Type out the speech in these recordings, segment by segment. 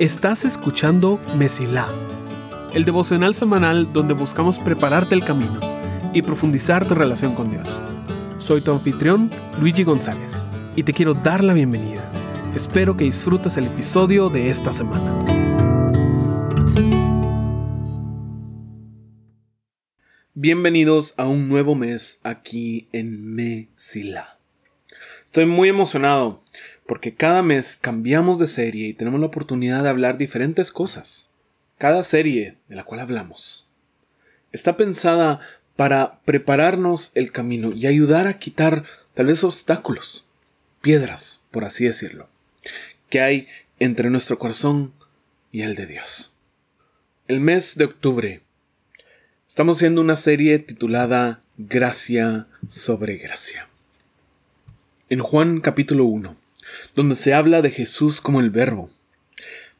Estás escuchando Mesilá, el devocional semanal donde buscamos prepararte el camino y profundizar tu relación con Dios. Soy tu anfitrión, Luigi González, y te quiero dar la bienvenida. Espero que disfrutes el episodio de esta semana. Bienvenidos a un nuevo mes aquí en Mesilá. Estoy muy emocionado porque cada mes cambiamos de serie y tenemos la oportunidad de hablar diferentes cosas. Cada serie de la cual hablamos está pensada para prepararnos el camino y ayudar a quitar tal vez obstáculos, piedras, por así decirlo, que hay entre nuestro corazón y el de Dios. El mes de octubre estamos haciendo una serie titulada Gracia sobre Gracia. En Juan capítulo 1 donde se habla de Jesús como el verbo.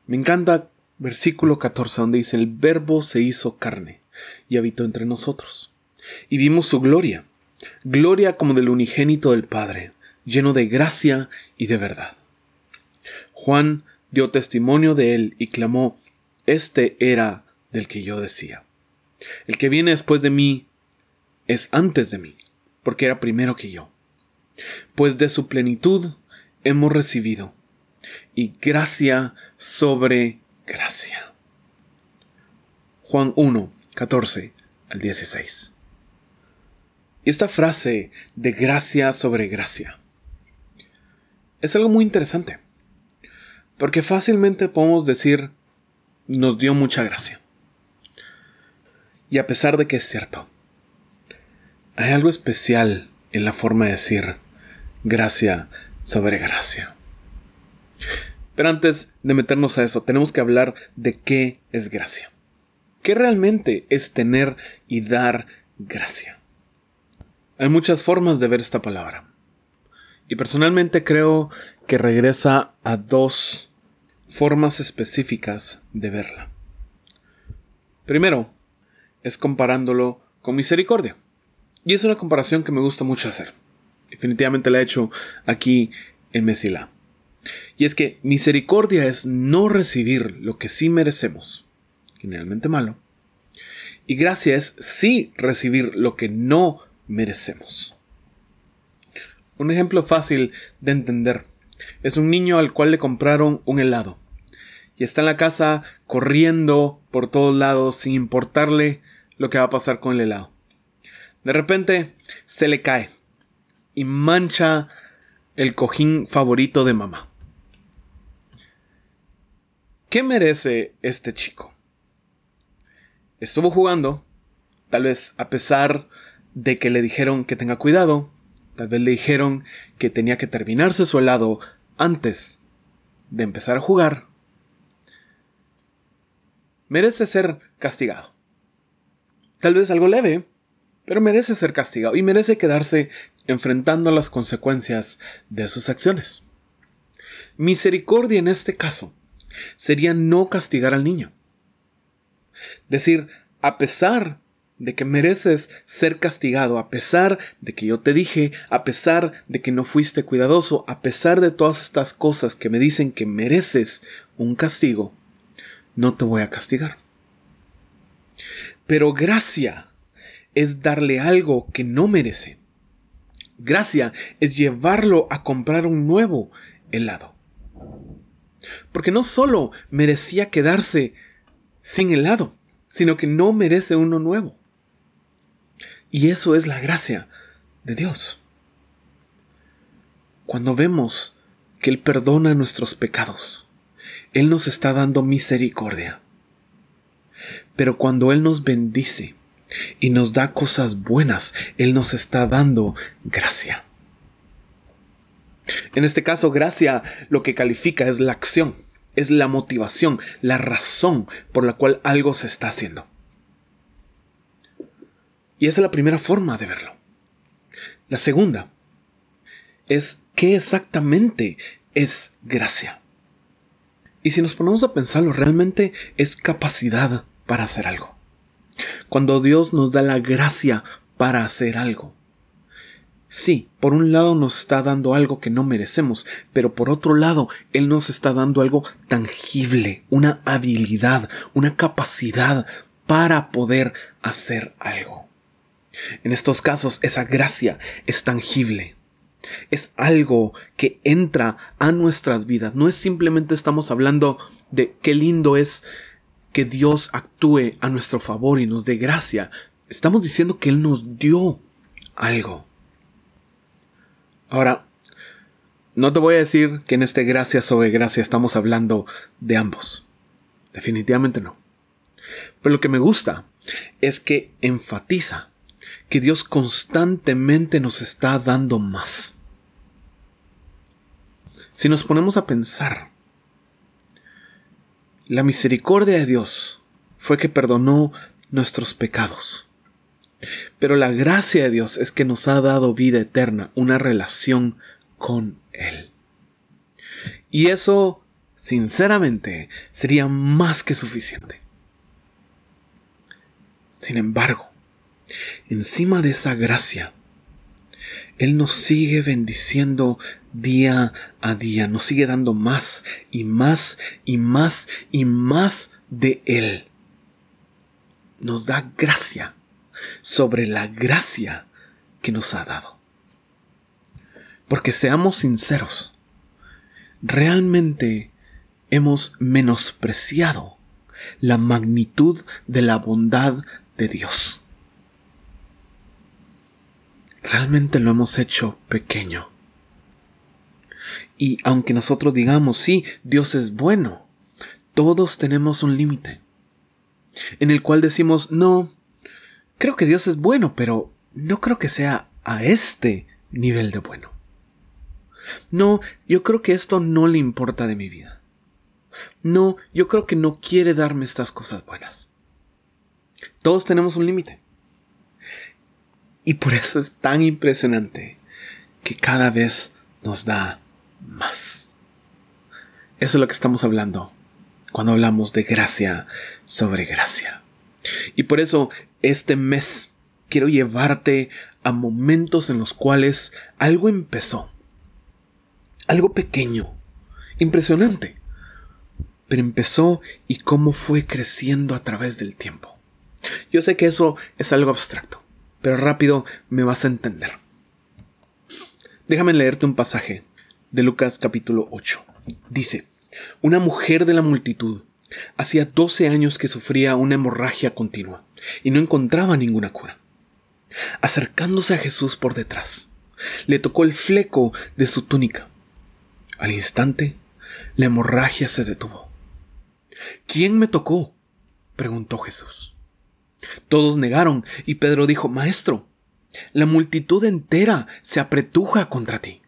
Me encanta versículo 14 donde dice, el verbo se hizo carne y habitó entre nosotros. Y vimos su gloria, gloria como del unigénito del Padre, lleno de gracia y de verdad. Juan dio testimonio de él y clamó, Este era del que yo decía. El que viene después de mí es antes de mí, porque era primero que yo. Pues de su plenitud hemos recibido y gracia sobre gracia. Juan 1, 14 al 16. Esta frase de gracia sobre gracia es algo muy interesante, porque fácilmente podemos decir nos dio mucha gracia. Y a pesar de que es cierto, hay algo especial en la forma de decir gracia sobre gracia. Pero antes de meternos a eso, tenemos que hablar de qué es gracia. ¿Qué realmente es tener y dar gracia? Hay muchas formas de ver esta palabra. Y personalmente creo que regresa a dos formas específicas de verla. Primero, es comparándolo con misericordia. Y es una comparación que me gusta mucho hacer definitivamente la he hecho aquí en Mesila. Y es que misericordia es no recibir lo que sí merecemos, generalmente malo, y gracia es sí recibir lo que no merecemos. Un ejemplo fácil de entender es un niño al cual le compraron un helado y está en la casa corriendo por todos lados sin importarle lo que va a pasar con el helado. De repente se le cae y mancha el cojín favorito de mamá. ¿Qué merece este chico? Estuvo jugando, tal vez a pesar de que le dijeron que tenga cuidado, tal vez le dijeron que tenía que terminarse su helado antes de empezar a jugar. Merece ser castigado. Tal vez algo leve, pero merece ser castigado y merece quedarse enfrentando las consecuencias de sus acciones. Misericordia en este caso sería no castigar al niño. Decir, a pesar de que mereces ser castigado, a pesar de que yo te dije, a pesar de que no fuiste cuidadoso, a pesar de todas estas cosas que me dicen que mereces un castigo, no te voy a castigar. Pero gracia es darle algo que no merece. Gracia es llevarlo a comprar un nuevo helado. Porque no solo merecía quedarse sin helado, sino que no merece uno nuevo. Y eso es la gracia de Dios. Cuando vemos que Él perdona nuestros pecados, Él nos está dando misericordia. Pero cuando Él nos bendice, y nos da cosas buenas. Él nos está dando gracia. En este caso, gracia lo que califica es la acción, es la motivación, la razón por la cual algo se está haciendo. Y esa es la primera forma de verlo. La segunda es qué exactamente es gracia. Y si nos ponemos a pensarlo, realmente es capacidad para hacer algo. Cuando Dios nos da la gracia para hacer algo, Sí, por un lado nos está dando algo que no merecemos, pero por otro lado, Él nos está dando algo tangible, una habilidad, una capacidad para poder hacer algo. En estos casos, esa gracia es tangible. Es algo que entra a nuestras vidas. No es simplemente estamos hablando de qué lindo es que Dios actúe a nuestro favor y nos dé gracia. Estamos diciendo que Él nos dio algo. Ahora, no te voy a decir que en este gracia sobre gracia estamos hablando de ambos. Definitivamente no. Pero lo que me gusta es que enfatiza que Dios constantemente nos está dando más. Si nos ponemos a pensar, la misericordia de Dios fue que perdonó nuestros pecados. Pero la gracia de Dios es que nos ha dado vida eterna, una relación con Él. Y eso, sinceramente, sería más que suficiente. Sin embargo, encima de esa gracia, Él nos sigue bendiciendo día a día, nos sigue dando más y más y más y más de Él. Nos da gracia sobre la gracia que nos ha dado. Porque seamos sinceros, realmente hemos menospreciado la magnitud de la bondad de Dios. Realmente lo hemos hecho pequeño. Y aunque nosotros digamos, sí, Dios es bueno, todos tenemos un límite en el cual decimos, no, creo que Dios es bueno, pero no creo que sea a este nivel de bueno. No, yo creo que esto no le importa de mi vida. No, yo creo que no quiere darme estas cosas buenas. Todos tenemos un límite. Y por eso es tan impresionante que cada vez nos da más. Eso es lo que estamos hablando cuando hablamos de gracia sobre gracia. Y por eso este mes quiero llevarte a momentos en los cuales algo empezó. Algo pequeño, impresionante, pero empezó y cómo fue creciendo a través del tiempo. Yo sé que eso es algo abstracto, pero rápido me vas a entender. Déjame leerte un pasaje de Lucas capítulo 8. Dice, una mujer de la multitud hacía 12 años que sufría una hemorragia continua y no encontraba ninguna cura. Acercándose a Jesús por detrás, le tocó el fleco de su túnica. Al instante, la hemorragia se detuvo. ¿Quién me tocó? preguntó Jesús. Todos negaron y Pedro dijo, Maestro, la multitud entera se apretuja contra ti.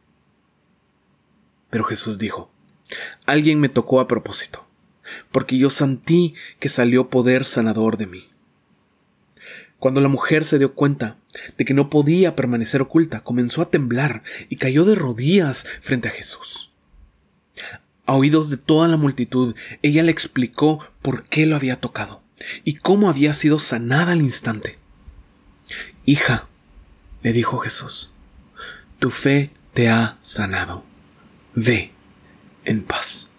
Pero Jesús dijo, Alguien me tocó a propósito, porque yo sentí que salió poder sanador de mí. Cuando la mujer se dio cuenta de que no podía permanecer oculta, comenzó a temblar y cayó de rodillas frente a Jesús. A oídos de toda la multitud, ella le explicó por qué lo había tocado y cómo había sido sanada al instante. Hija, le dijo Jesús, tu fe te ha sanado. Ve en paz.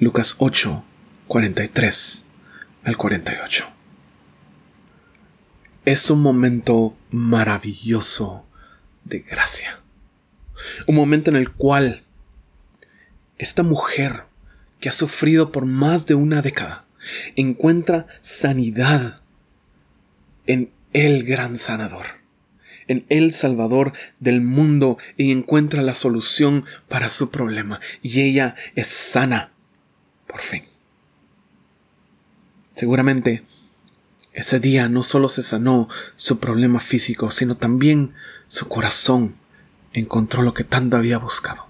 Lucas 8, 43 al 48 es un momento maravilloso de gracia. Un momento en el cual esta mujer que ha sufrido por más de una década encuentra sanidad en el gran sanador, en el salvador del mundo y encuentra la solución para su problema y ella es sana por fin. Seguramente ese día no solo se sanó su problema físico, sino también su corazón encontró lo que tanto había buscado.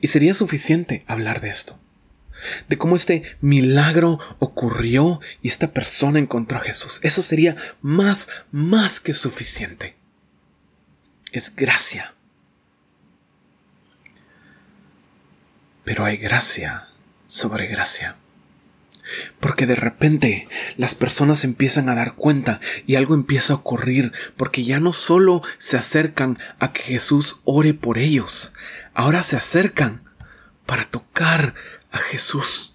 Y sería suficiente hablar de esto, de cómo este milagro ocurrió y esta persona encontró a Jesús. Eso sería más, más que suficiente. Es gracia. Pero hay gracia sobre gracia. Porque de repente las personas empiezan a dar cuenta y algo empieza a ocurrir, porque ya no solo se acercan a que Jesús ore por ellos, ahora se acercan para tocar a Jesús.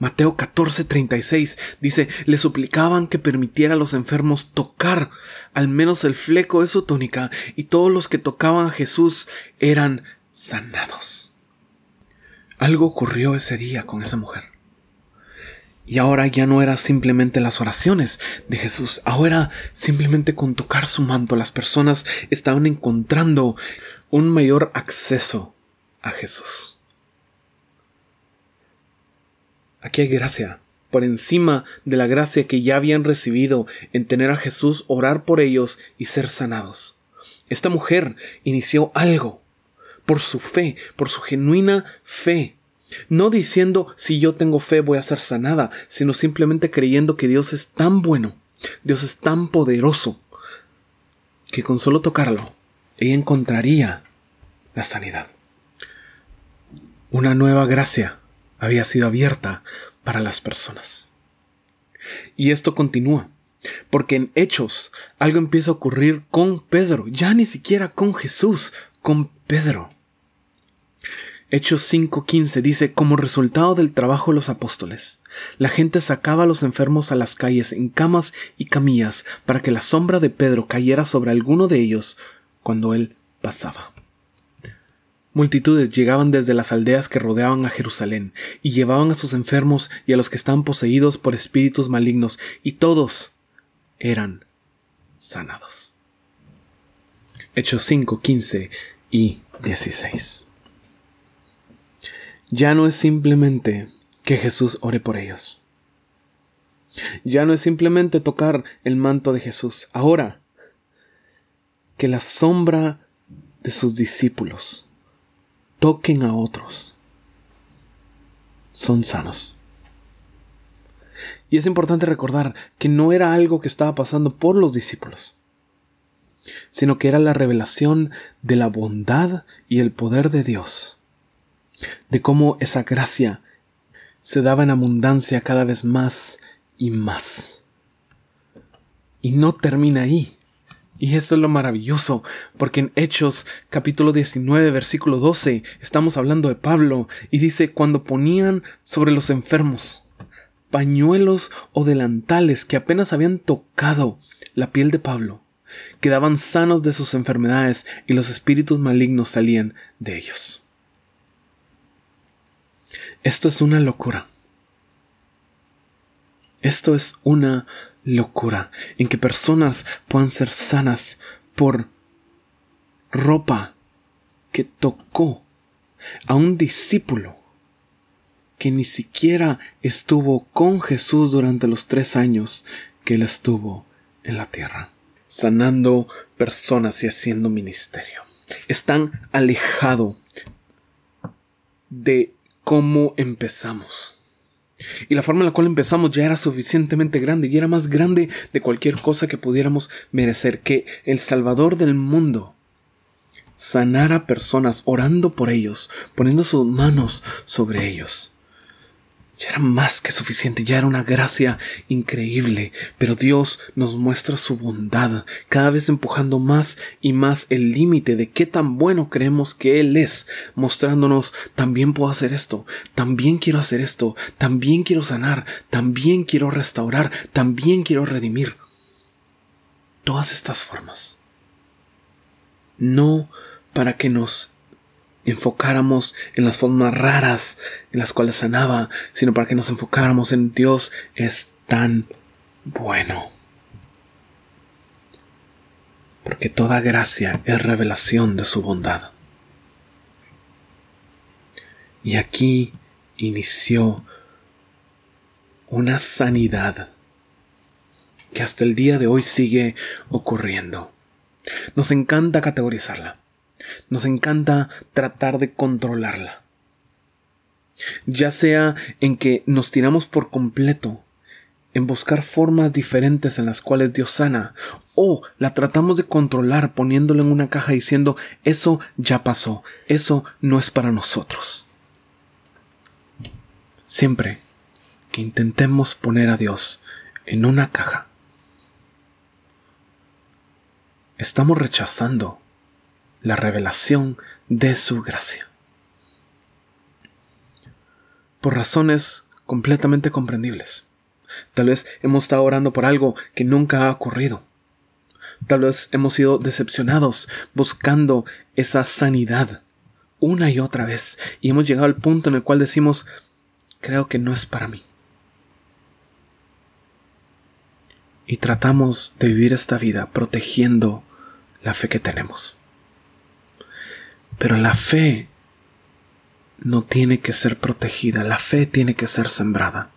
Mateo 14:36 dice, le suplicaban que permitiera a los enfermos tocar al menos el fleco de su túnica, y todos los que tocaban a Jesús eran sanados. Algo ocurrió ese día con esa mujer. Y ahora ya no era simplemente las oraciones de Jesús, ahora simplemente con tocar su manto las personas estaban encontrando un mayor acceso a Jesús. Aquí hay gracia, por encima de la gracia que ya habían recibido en tener a Jesús orar por ellos y ser sanados. Esta mujer inició algo por su fe, por su genuina fe. No diciendo si yo tengo fe voy a ser sanada, sino simplemente creyendo que Dios es tan bueno, Dios es tan poderoso, que con solo tocarlo, ella encontraría la sanidad. Una nueva gracia había sido abierta para las personas. Y esto continúa, porque en Hechos algo empieza a ocurrir con Pedro, ya ni siquiera con Jesús, con Pedro. Hechos 5:15 dice, como resultado del trabajo de los apóstoles, la gente sacaba a los enfermos a las calles en camas y camillas para que la sombra de Pedro cayera sobre alguno de ellos cuando él pasaba. Multitudes llegaban desde las aldeas que rodeaban a Jerusalén, y llevaban a sus enfermos y a los que estaban poseídos por espíritus malignos, y todos eran sanados. Hechos 5, 15 y 16. Ya no es simplemente que Jesús ore por ellos. Ya no es simplemente tocar el manto de Jesús. Ahora, que la sombra de sus discípulos toquen a otros, son sanos. Y es importante recordar que no era algo que estaba pasando por los discípulos, sino que era la revelación de la bondad y el poder de Dios, de cómo esa gracia se daba en abundancia cada vez más y más. Y no termina ahí. Y eso es lo maravilloso, porque en Hechos capítulo 19 versículo 12 estamos hablando de Pablo y dice cuando ponían sobre los enfermos pañuelos o delantales que apenas habían tocado la piel de Pablo, quedaban sanos de sus enfermedades y los espíritus malignos salían de ellos. Esto es una locura. Esto es una locura en que personas puedan ser sanas por ropa que tocó a un discípulo que ni siquiera estuvo con Jesús durante los tres años que él estuvo en la tierra, sanando personas y haciendo ministerio. Están alejado de cómo empezamos. Y la forma en la cual empezamos ya era suficientemente grande y era más grande de cualquier cosa que pudiéramos merecer, que el Salvador del mundo sanara personas orando por ellos, poniendo sus manos sobre ellos ya era más que suficiente, ya era una gracia increíble, pero Dios nos muestra su bondad, cada vez empujando más y más el límite de qué tan bueno creemos que Él es, mostrándonos, también puedo hacer esto, también quiero hacer esto, también quiero sanar, también quiero restaurar, también quiero redimir. Todas estas formas. No para que nos enfocáramos en las formas raras en las cuales sanaba, sino para que nos enfocáramos en Dios es tan bueno. Porque toda gracia es revelación de su bondad. Y aquí inició una sanidad que hasta el día de hoy sigue ocurriendo. Nos encanta categorizarla. Nos encanta tratar de controlarla. Ya sea en que nos tiramos por completo en buscar formas diferentes en las cuales Dios sana, o la tratamos de controlar poniéndolo en una caja diciendo eso ya pasó, eso no es para nosotros. Siempre que intentemos poner a Dios en una caja, estamos rechazando la revelación de su gracia. Por razones completamente comprendibles. Tal vez hemos estado orando por algo que nunca ha ocurrido. Tal vez hemos sido decepcionados buscando esa sanidad una y otra vez y hemos llegado al punto en el cual decimos, creo que no es para mí. Y tratamos de vivir esta vida protegiendo la fe que tenemos. Pero la fe no tiene que ser protegida, la fe tiene que ser sembrada.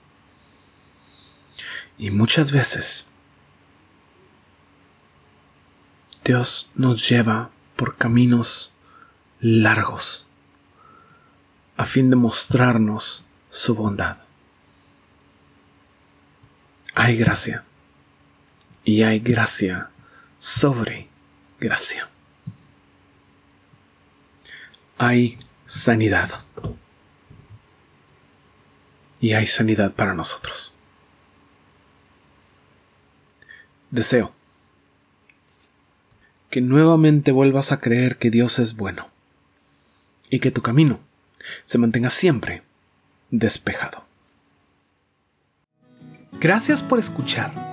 Y muchas veces Dios nos lleva por caminos largos a fin de mostrarnos su bondad. Hay gracia y hay gracia sobre gracia. Hay sanidad y hay sanidad para nosotros. Deseo que nuevamente vuelvas a creer que Dios es bueno y que tu camino se mantenga siempre despejado. Gracias por escuchar.